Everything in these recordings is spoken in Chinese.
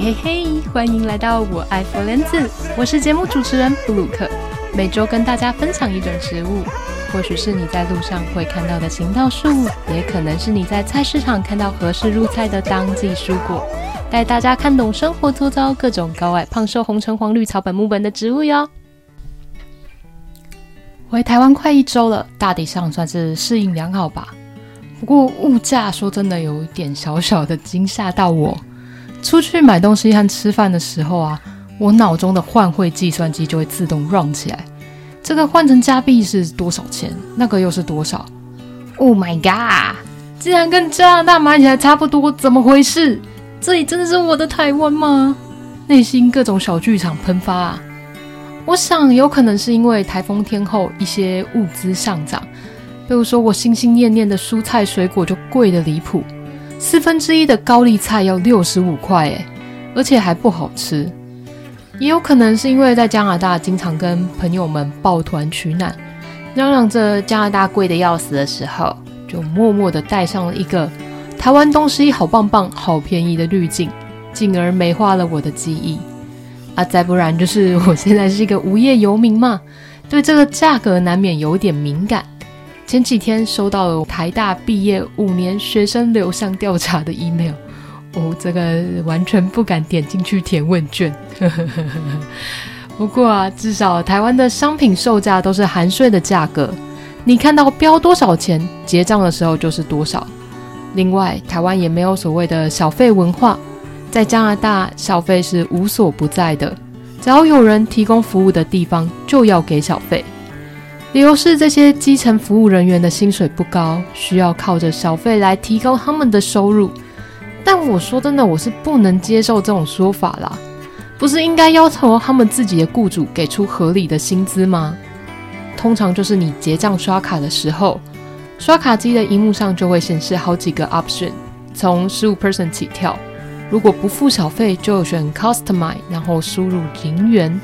嘿嘿，欢迎来到我爱佛莲子，我是节目主持人布鲁克，每周跟大家分享一种植物，或许是你在路上会看到的行道树，也可能是你在菜市场看到合适入菜的当季蔬果，带大家看懂生活周遭各种高矮胖瘦红橙黄绿草本木本的植物哟。回台湾快一周了，大体上算是适应良好吧。不过物价说真的有一点小小的惊吓到我。出去买东西和吃饭的时候啊，我脑中的换汇计算机就会自动 run 起来。这个换成加币是多少钱？那个又是多少？Oh my god！竟然跟加拿大买起来差不多，怎么回事？这里真的是我的台湾吗？内心各种小剧场喷发啊！我想有可能是因为台风天后一些物资上涨，比如说我心心念念的蔬菜水果就贵的离谱。四分之一的高丽菜要六十五块诶，而且还不好吃。也有可能是因为在加拿大经常跟朋友们抱团取暖，嚷嚷着加拿大贵的要死的时候，就默默的带上了一个台湾东西好棒棒、好便宜的滤镜，进而美化了我的记忆。啊，再不然就是我现在是一个无业游民嘛，对这个价格难免有点敏感。前几天收到了台大毕业五年学生流向调查的 email，哦，这个完全不敢点进去填问卷。不过啊，至少台湾的商品售价都是含税的价格，你看到标多少钱，结账的时候就是多少。另外，台湾也没有所谓的小费文化，在加拿大小费是无所不在的，只要有人提供服务的地方就要给小费。理由是这些基层服务人员的薪水不高，需要靠着小费来提高他们的收入。但我说真的，我是不能接受这种说法啦。不是应该要求他们自己的雇主给出合理的薪资吗？通常就是你结账刷卡的时候，刷卡机的荧幕上就会显示好几个 option，从十五 percent 起跳。如果不付小费，就选 customize，然后输入零元。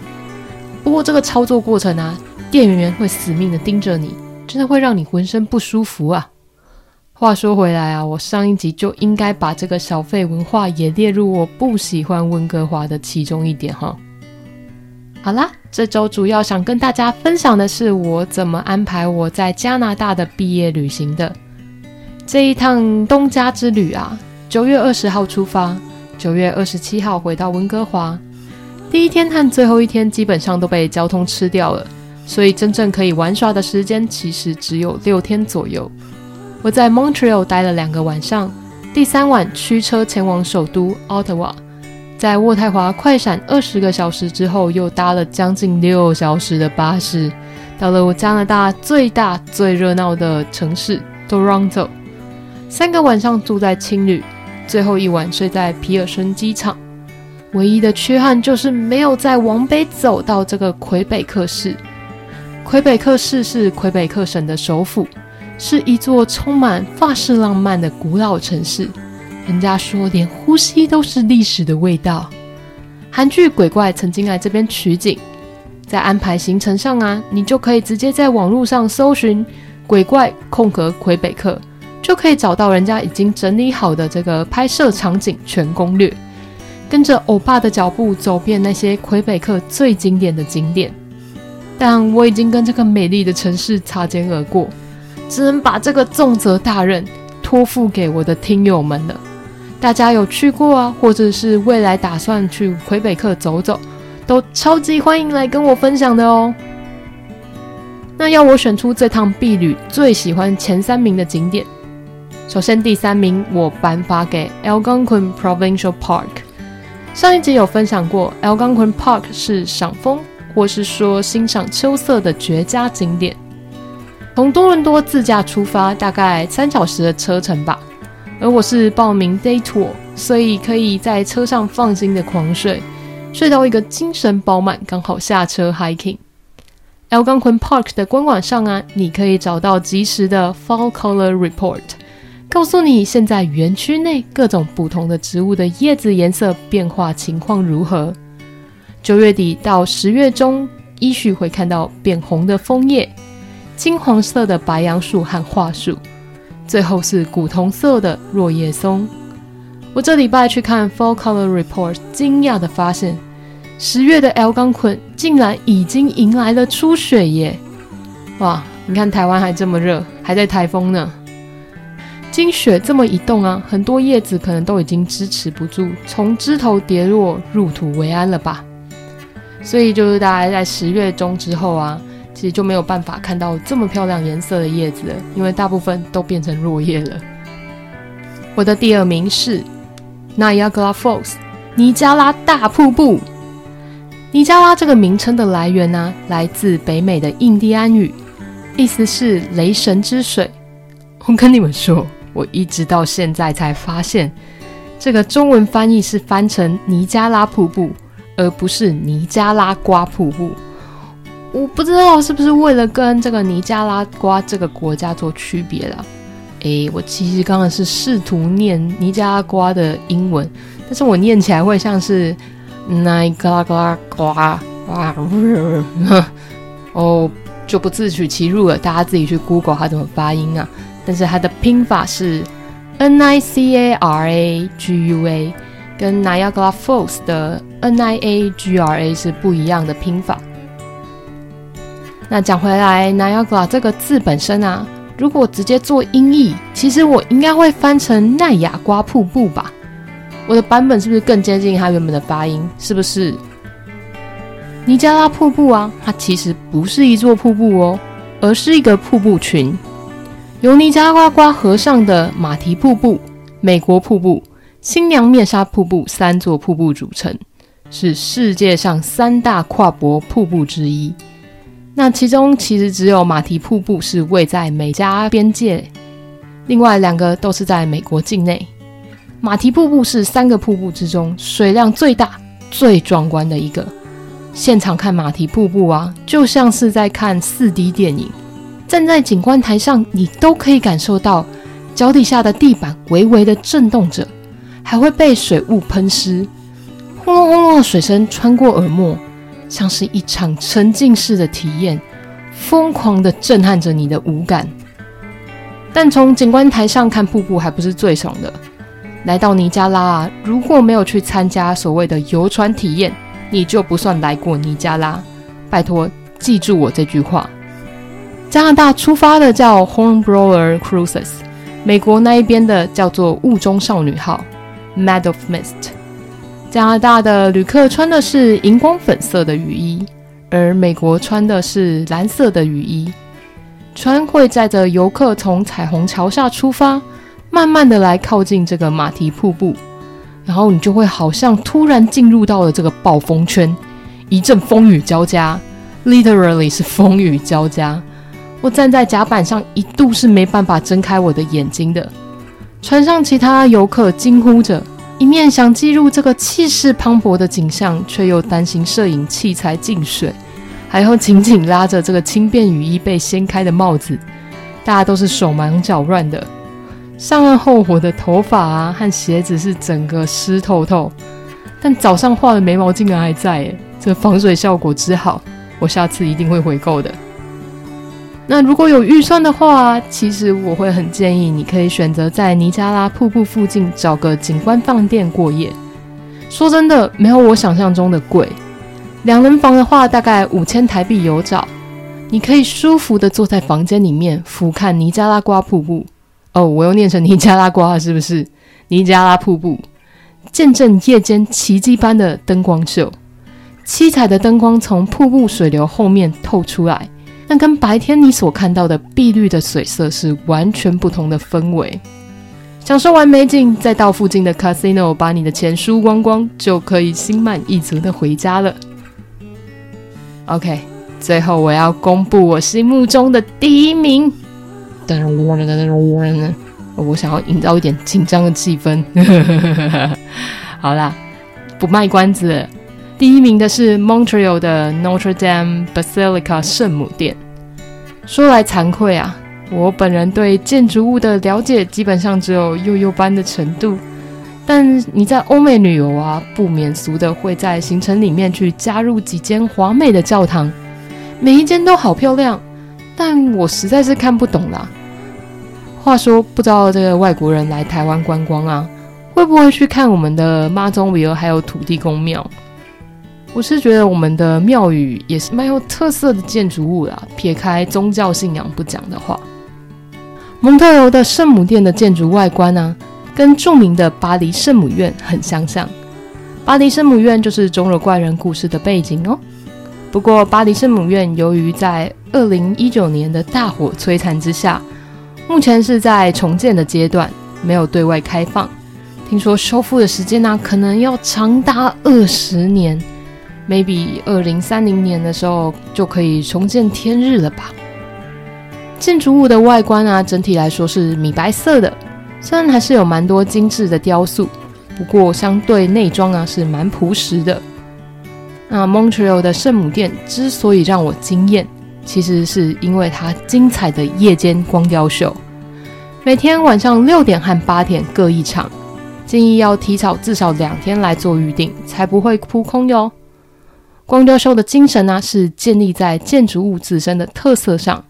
不过这个操作过程啊。店员会死命的盯着你，真的会让你浑身不舒服啊！话说回来啊，我上一集就应该把这个小费文化也列入我不喜欢温哥华的其中一点哈。好啦，这周主要想跟大家分享的是我怎么安排我在加拿大的毕业旅行的。这一趟东家之旅啊，九月二十号出发，九月二十七号回到温哥华。第一天和最后一天基本上都被交通吃掉了。所以真正可以玩耍的时间其实只有六天左右。我在 Montreal 待了两个晚上，第三晚驱车前往首都 Ottawa，在渥太华快闪二十个小时之后，又搭了将近六小时的巴士，到了我加拿大最大最热闹的城市 Toronto。三个晚上住在青旅，最后一晚睡在皮尔森机场。唯一的缺憾就是没有再往北走到这个魁北克市。魁北克市是魁北克省的首府，是一座充满法式浪漫的古老城市。人家说，连呼吸都是历史的味道。韩剧《鬼怪》曾经来这边取景，在安排行程上啊，你就可以直接在网络上搜寻“鬼怪空格魁北克”，就可以找到人家已经整理好的这个拍摄场景全攻略，跟着欧巴的脚步走遍那些魁北克最经典的景点。但我已经跟这个美丽的城市擦肩而过，只能把这个重责大任托付给我的听友们了。大家有去过啊，或者是未来打算去魁北克走走，都超级欢迎来跟我分享的哦。那要我选出这趟毕旅最喜欢前三名的景点，首先第三名我颁发给 Algonquin Provincial Park。上一集有分享过，Algonquin Park 是赏枫。或是说欣赏秋色的绝佳景点。从多伦多自驾出发，大概三小时的车程吧。而我是报名 day tour，所以可以在车上放心的狂睡，睡到一个精神饱满，刚好下车 hiking。Algonquin Park 的官网上啊，你可以找到即时的 Fall Color Report，告诉你现在园区内各种不同的植物的叶子颜色变化情况如何。九月底到十月中，依序会看到变红的枫叶、金黄色的白杨树和桦树，最后是古铜色的落叶松。我这礼拜去看 Fall Color Report，惊讶地发现，十月的 lgonquin 竟然已经迎来了初雪耶！哇，你看台湾还这么热，还在台风呢。经雪这么一动啊，很多叶子可能都已经支持不住，从枝头跌落，入土为安了吧？所以就是大家在十月中之后啊，其实就没有办法看到这么漂亮颜色的叶子了，因为大部分都变成落叶了。我的第二名是 Niagara Falls，尼加拉大瀑布。尼加拉这个名称的来源呢、来自北美的印第安语，意思是雷神之水。我跟你们说。我一直到现在才发现，这个中文翻译是翻成尼加拉瀑布，而不是尼加拉瓜瀑布。我不知道是不是为了跟这个尼加拉瓜这个国家做区别了。诶，我其实刚刚是试图念尼加拉瓜的英文，但是我念起来会像是尼加拉瓜哇，哦，就不自取其辱了。大家自己去 Google 它怎么发音啊。但是它的拼法是 N I C A R A G U A，跟 Niagara Falls 的 N I A G R A 是不一样的拼法。那讲回来，Niagara 这个字本身啊，如果直接做音译，其实我应该会翻成奈亚瓜瀑布吧？我的版本是不是更接近它原本的发音？是不是？尼加拉瀑布啊，它其实不是一座瀑布哦，而是一个瀑布群。由尼加拉瓜河上的马蹄瀑布、美国瀑布、新娘面纱瀑布三座瀑布组成，是世界上三大跨国瀑布之一。那其中其实只有马蹄瀑布是位在美加边界，另外两个都是在美国境内。马蹄瀑布是三个瀑布之中水量最大、最壮观的一个。现场看马蹄瀑布啊，就像是在看 4D 电影。站在景观台上，你都可以感受到脚底下的地板微微的震动着，还会被水雾喷湿，轰隆轰隆的水声穿过耳膜，像是一场沉浸式的体验，疯狂的震撼着你的五感。但从景观台上看瀑布还不是最爽的，来到尼加拉啊，如果没有去参加所谓的游船体验，你就不算来过尼加拉。拜托，记住我这句话。加拿大出发的叫 Hornblower Cruises，美国那一边的叫做雾中少女号 Mad of Mist。加拿大的旅客穿的是荧光粉色的雨衣，而美国穿的是蓝色的雨衣。船会载着游客从彩虹桥下出发，慢慢的来靠近这个马蹄瀑布，然后你就会好像突然进入到了这个暴风圈，一阵风雨交加，literally 是风雨交加。我站在甲板上，一度是没办法睁开我的眼睛的。船上其他游客惊呼着，一面想记录这个气势磅礴的景象，却又担心摄影器材进水，还要紧紧拉着这个轻便雨衣被掀开的帽子。大家都是手忙脚乱的。上岸后，我的头发啊和鞋子是整个湿透透，但早上画的眉毛竟然还在，诶，这防水效果之好，我下次一定会回购的。那如果有预算的话，其实我会很建议你可以选择在尼加拉瀑布附近找个景观饭店过夜。说真的，没有我想象中的贵。两人房的话，大概五千台币有找。你可以舒服的坐在房间里面，俯瞰尼加拉瓜瀑布。哦，我又念成尼加拉瓜了，是不是？尼加拉瀑布，见证夜间奇迹般的灯光秀。七彩的灯光从瀑布水流后面透出来。那跟白天你所看到的碧绿的水色是完全不同的氛围。享受完美景，再到附近的 casino 把你的钱输光光，就可以心满意足的回家了。OK，最后我要公布我心目中的第一名。我想要营造一点紧张的气氛。好啦，不卖关子。第一名的是 Montreal 的 Notre Dame Basilica 圣母殿。说来惭愧啊，我本人对建筑物的了解基本上只有幼幼班的程度。但你在欧美旅游啊，不免俗的会在行程里面去加入几间华美的教堂，每一间都好漂亮，但我实在是看不懂啦。话说，不知道这个外国人来台湾观光啊，会不会去看我们的妈祖庙还有土地公庙？我是觉得我们的庙宇也是蛮有特色的建筑物啦。撇开宗教信仰不讲的话，蒙特娄的圣母殿的建筑外观呢、啊，跟著名的巴黎圣母院很相像。巴黎圣母院就是钟楼怪人故事的背景哦。不过，巴黎圣母院由于在二零一九年的大火摧残之下，目前是在重建的阶段，没有对外开放。听说修复的时间呢、可能要长达二十年，maybe 二零三零年的时候就可以重见天日了吧？建筑物的外观啊，整体来说是米白色的，虽然还是有蛮多精致的雕塑。不过，相对内装啊是蛮朴实的。那 Montreal 的圣母殿之所以让我惊艳，其实是因为它精彩的夜间光雕秀，每天晚上六点和八点各一场，建议要提早至少两天来做预定，才不会扑空哟。光雕秀的精神呢、是建立在建筑物自身的特色上，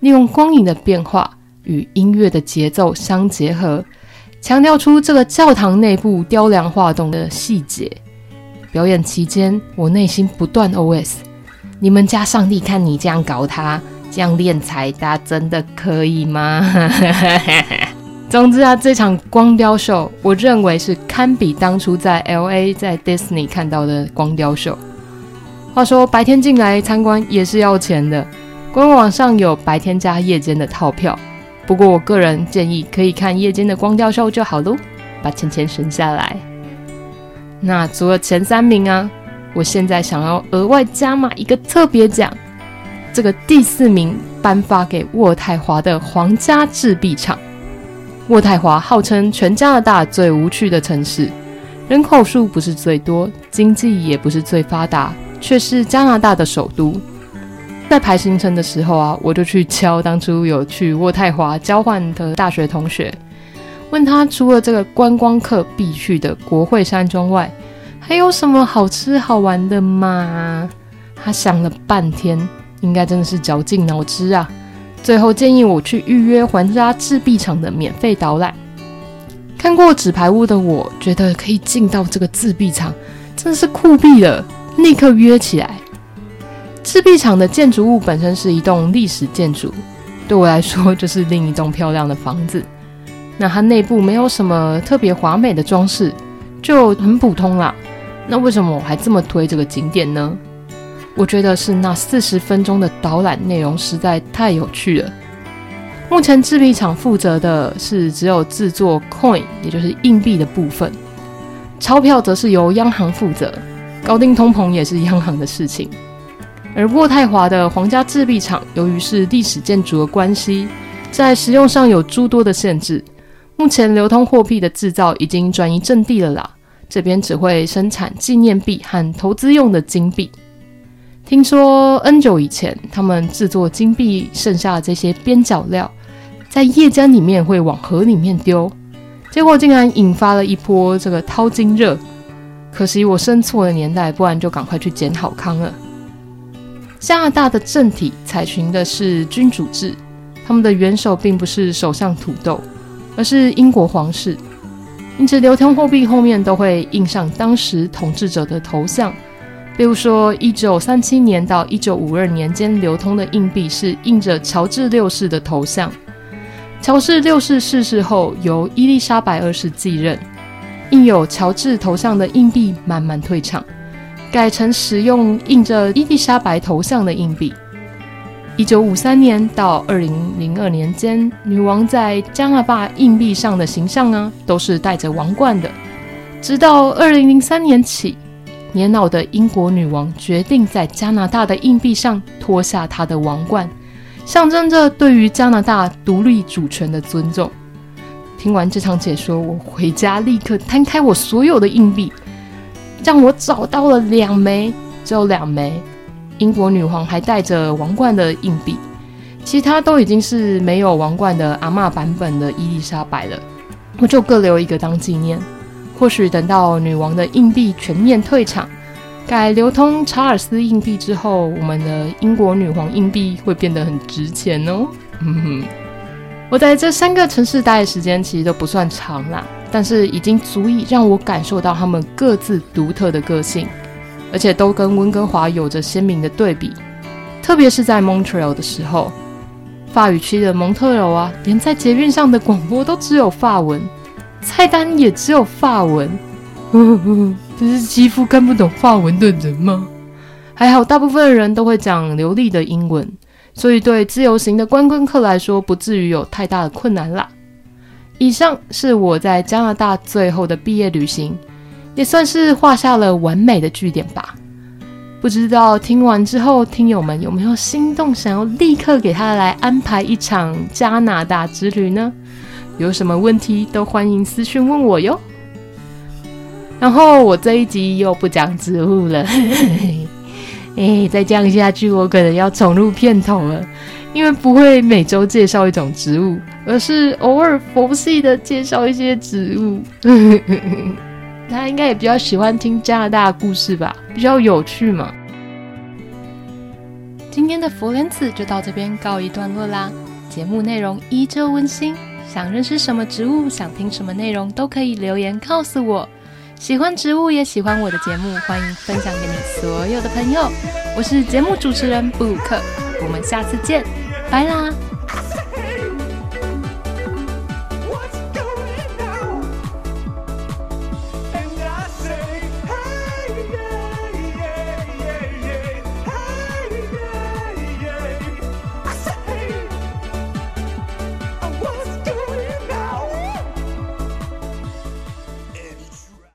利用光影的变化与音乐的节奏相结合。强调出这个教堂内部雕梁画栋的细节。表演期间，我内心不断 OS：“ 你们家上帝看你这样搞他，这样敛财，他真的可以吗？” 总之啊，这场光雕秀，我认为是堪比当初在 LA 在 Disney 看到的光雕秀。话说，白天进来参观也是要钱的，官网上有白天加夜间的套票。不过，我个人建议可以看夜间的光雕秀就好喽，把钱钱省下来。那除了前三名啊，我现在想要额外加码一个特别奖，这个第四名颁发给渥太华的皇家制币厂。渥太华号称全加拿大最无趣的城市，人口数不是最多，经济也不是最发达，却是加拿大的首都。在排行程的时候啊，我就去敲当初有去渥太华交换的大学同学，问他除了这个观光客必去的国会山庄外，还有什么好吃好玩的吗？他想了半天，应该真的是绞尽脑汁啊，最后建议我去预约皇家制币厂的免费导览。看过纸牌屋的我，觉得可以进到这个制币厂，真的是酷毙了，立刻约起来。制币厂的建筑物本身是一栋历史建筑，对我来说就是另一栋漂亮的房子。那它内部没有什么特别华美的装饰，就很普通啦。那为什么我还这么推这个景点呢？我觉得是那四十分钟的导览内容实在太有趣了。目前制币厂负责的是只有制作 coin，也就是硬币的部分，钞票则是由央行负责，高定通膨也是央行的事情。而渥太华的皇家制币厂，由于是历史建筑的关系，在使用上有诸多的限制。目前流通货币的制造已经转移阵地了啦，这边只会生产纪念币和投资用的金币。听说 N 久以前，他们制作金币剩下的这些边角料，在夜间里面会往河里面丢，结果竟然引发了一波这个淘金热。可惜我生错了年代，不然就赶快去捡好康了。加拿大的政体采取的是君主制，他们的元首并不是首相土豆，而是英国皇室。因此，流通货币后面都会印上当时统治者的头像。比如说，一九三七年到一九五二年间流通的硬币是印着乔治六世的头像。乔治六世逝世后，由伊丽莎白二世继任，印有乔治头像的硬币慢慢退场。改成使用印着伊丽莎白头像的硬币。一九五三年到二零零二年间，女王在加拿大硬币上的形象呢，都是戴着王冠的。直到二零零三年起，年老的英国女王决定在加拿大的硬币上脱下她的王冠，象征着对于加拿大独立主权的尊重。听完这场解说，我回家立刻摊开我所有的硬币。让我找到了两枚，只有两枚。英国女皇还戴着王冠的硬币，其他都已经是没有王冠的阿嬷版本的伊丽莎白了。我就各留一个当纪念。或许等到女王的硬币全面退场，改流通查尔斯硬币之后，我们的英国女皇硬币会变得很值钱哦。嗯哼。我在这三个城市待的时间其实都不算长啦，但是已经足以让我感受到他们各自独特的个性，而且都跟温哥华有着鲜明的对比。特别是在 Montreal 的时候，法语区的蒙特娄啊，连在捷运上的广播都只有法文，菜单也只有法文。这是欺负看不懂法文的人吗？还好，大部分人都会讲流利的英文。所以，对自由行的观光客来说，不至于有太大的困难啦。以上是我在加拿大最后的毕业旅行，也算是画下了完美的句点吧。不知道听完之后，听友们有没有心动，想要立刻给他来安排一场加拿大之旅呢？有什么问题都欢迎私讯问我哟。然后我这一集又不讲植物了。哎，再这样下去，我可能要重录片头了，因为不会每周介绍一种植物，而是偶尔佛系的介绍一些植物。大家应该也比较喜欢听加拿大的故事吧，比较有趣嘛。今天的佛莲子就到这边告一段落啦，节目内容依旧温馨，想认识什么植物，想听什么内容，都可以留言告诉我。喜欢植物也喜欢我的节目，欢迎分享给你所有的朋友。我是节目主持人布鲁克，我们下次见，拜啦。